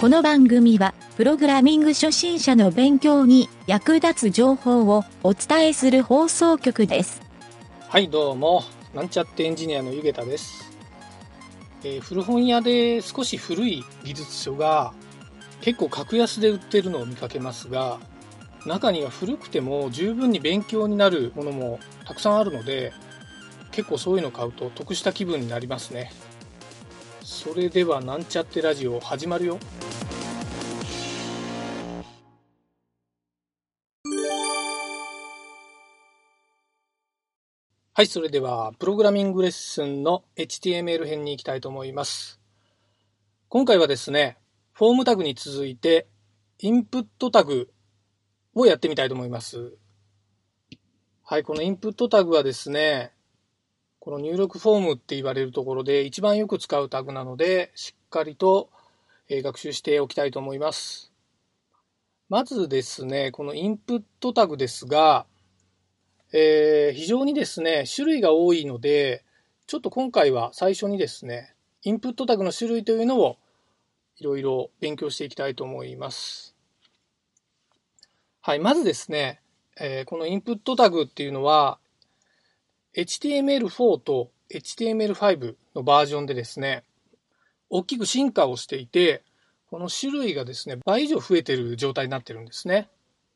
この番組は、プログラミング初心者の勉強に役立つ情報をお伝えする放送局です。はい、どうも。なんちゃってエンジニアのゆげたです。えー古本屋で少し古い技術書が結構格安で売ってるのを見かけますが、中には古くても十分に勉強になるものもたくさんあるので、結構そういうの買うと得した気分になりますね。それではなんちゃってラジオ始まるよ。はい、それでは、プログラミングレッスンの HTML 編に行きたいと思います。今回はですね、フォームタグに続いて、インプットタグをやってみたいと思います。はい、このインプットタグはですね、この入力フォームって言われるところで一番よく使うタグなので、しっかりと学習しておきたいと思います。まずですね、このインプットタグですが、えー非常にですね、種類が多いので、ちょっと今回は最初にですね、インプットタグの種類というのをいろいろ勉強していきたいと思います。はい、まずですね、えーこのインプットタグっていうのは、HTML4 と HTML5 のバージョンでですね、大きく進化をしていて、この種類がですね、倍以上増えてる状態になってるんですね。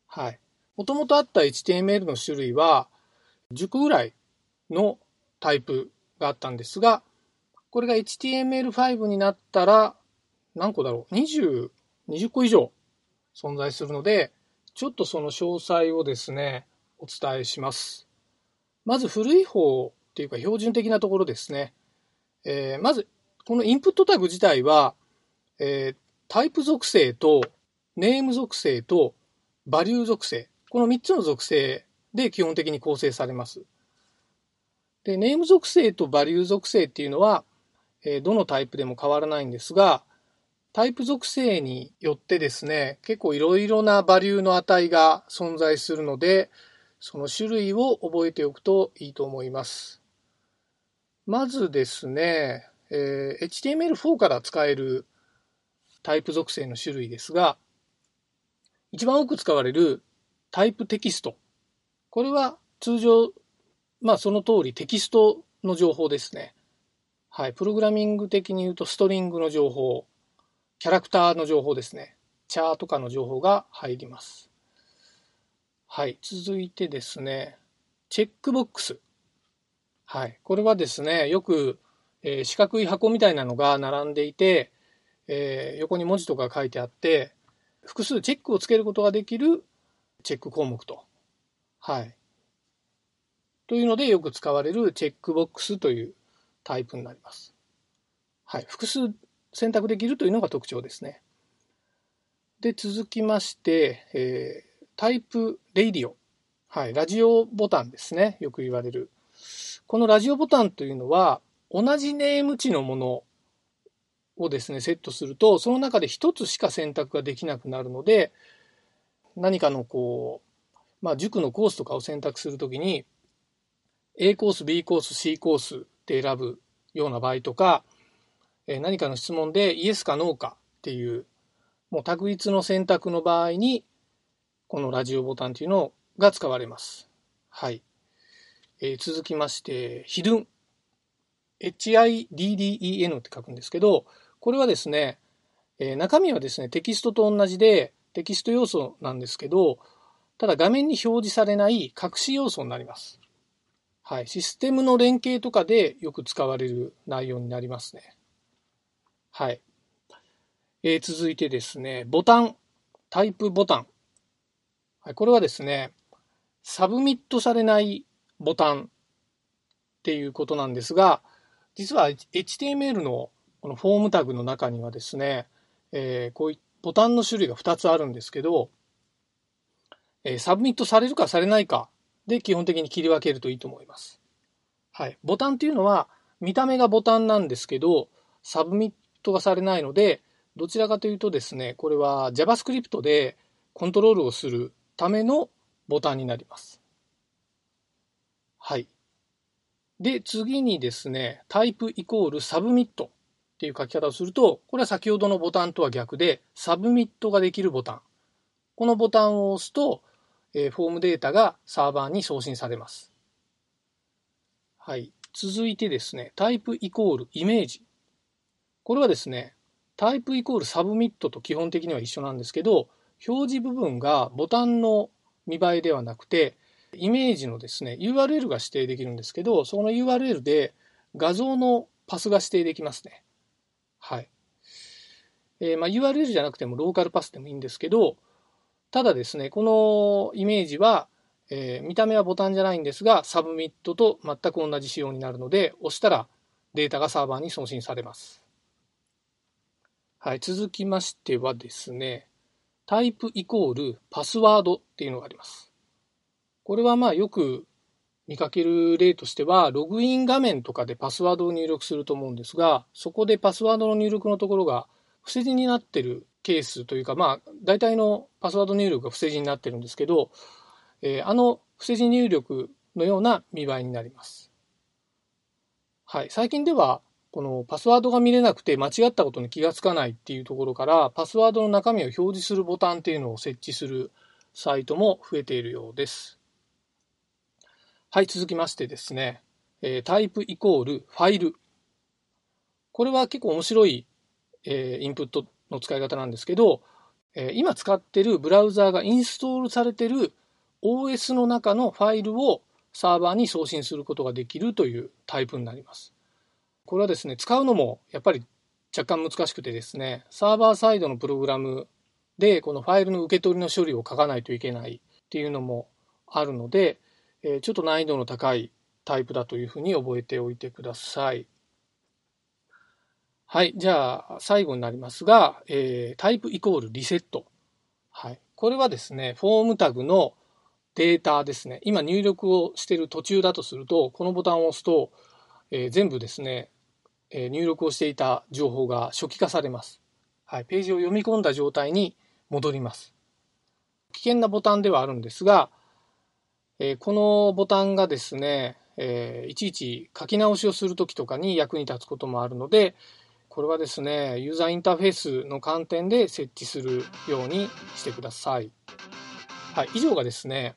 はい。もともとあった HTML の種類は10個ぐらいのタイプがあったんですが、これが HTML5 になったら何個だろう ?20、20個以上存在するので、ちょっとその詳細をですね、お伝えします。まず古い方っていうか標準的なところですね。えーまず、このインプットタグ自体は、えータイプ属性とネーム属性とバリュー属性。この3つの属性で基本的に構成されます。で、ネーム属性とバリュー属性っていうのは、えどのタイプでも変わらないんですが、タイプ属性によってですね、結構いろいろなバリューの値が存在するので、その種類を覚えておくといいと思います。まずですね、えー HTML4 から使えるタイプ属性の種類ですが、一番多く使われるタイプテキスト。これは通常、まあその通りテキストの情報ですね。はい。プログラミング的に言うとストリングの情報、キャラクターの情報ですね。チャーとかの情報が入ります。はい。続いてですね、チェックボックス。はい。これはですね、よく、えー四角い箱みたいなのが並んでいて、えー横に文字とか書いてあって、複数チェックをつけることができるチェック項目と。はい。というのでよく使われるチェックボックスというタイプになります。はい。複数選択できるというのが特徴ですね。で、続きまして、えータイプレイディオ。はい。ラジオボタンですね。よく言われる。このラジオボタンというのは、同じネーム値のものをですね、セットすると、その中で一つしか選択ができなくなるので、何かのこう、まあ、塾のコースとかを選択するときに、A コース、B コース、C コースで選ぶような場合とか、え何かの質問でイエスかノーかっていう、もう択一の選択の場合に、このラジオボタンというのが使われます。はい。えー続きまして、ヒドゥン。HIDDEN って書くんですけど、これはですね、えー中身はですね、テキストと同じで、テキスト要素なんですけど、ただ画面に表示されない隠し要素になります。はい。システムの連携とかでよく使われる内容になりますね。はい。えー続いてですね、ボタン、 type button。はい、これはですね、サブミットされないボタンっていうことなんですが、実は HTML のこのフォームタグの中にはですね、えーこういうボタンの種類が2つあるんですけど、えーサブミットされるかされないかで基本的に切り分けるといいと思います。はい。ボタンっていうのは見た目がボタンなんですけど、サブミットがされないので、どちらかというとですね、これは JavaScript でコントロールをするためのボタンになります。はい。で、次にですね、タイプイコール submit っていう書き方をすると、これは先ほどのボタンとは逆で、 submit ができるボタン。このボタンを押すと、えー、フォームデータがサーバーに送信されます。はい。続いてですね、タイプイコール image。これはですね、タイプイコール submit と基本的には一緒なんですけど、表示部分がボタンの見栄えではなくて、イメージのですね、URL が指定できるんですけど、その URL で画像のパスが指定できますね。はい。えー、まあ、URL じゃなくてもローカルパスでもいいんですけど、ただですね、このイメージは、えー、見た目はボタンじゃないんですが、 submit と全く同じ仕様になるので、押したらデータがサーバーに送信されます。はい、続きましてはですね、タイプイコールパスワードっていうのがあります。これはまあよく見かける例としては、ログイン画面とかでパスワードを入力すると思うんですが、そこでパスワードの入力のところが不正字になってるケースというか、まあ、大体のパスワード入力が不正字になってるんですけど、えー、あの不正字入力のような見栄えになります。はい。最近では、このパスワードが見れなくて間違ったことに気がつかないっていうところから、パスワードの中身を表示するボタンっていうのを設置するサイトも増えているようです。はい、続きましてですね、えタイプイコールファイル。これは結構面白い、えインプットの使い方なんですけど、え今使ってるブラウザーがインストールされてる OS の中のファイルをサーバーに送信することができるというタイプになります。これはですね、使うのもやっぱり若干難しくてですね、サーバーサイドのプログラムでこのファイルの受け取りの処理を書かないといけないっていうのもあるので、えちょっと難易度の高いタイプだというふうに覚えておいてください。はい。じゃあ、最後になりますが、えー、タイプイコールリセット。はい。これはですね、フォームタグのデータですね。今入力をしている途中だとすると、このボタンを押すと、えー、全部ですね、えー、入力をしていた情報が初期化されます。はい。ページを読み込んだ状態に戻ります。危険なボタンではあるんですが、えー、このボタンがですね、えー、いちいち書き直しをするときとかに役に立つこともあるので、これはですね、ユーザーインターフェースの観点で設置するようにしてください。はい、以上がですね、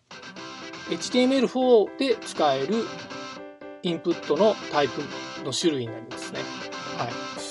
HTML4 で使えるインプットのタイプの種類になりますね。はい。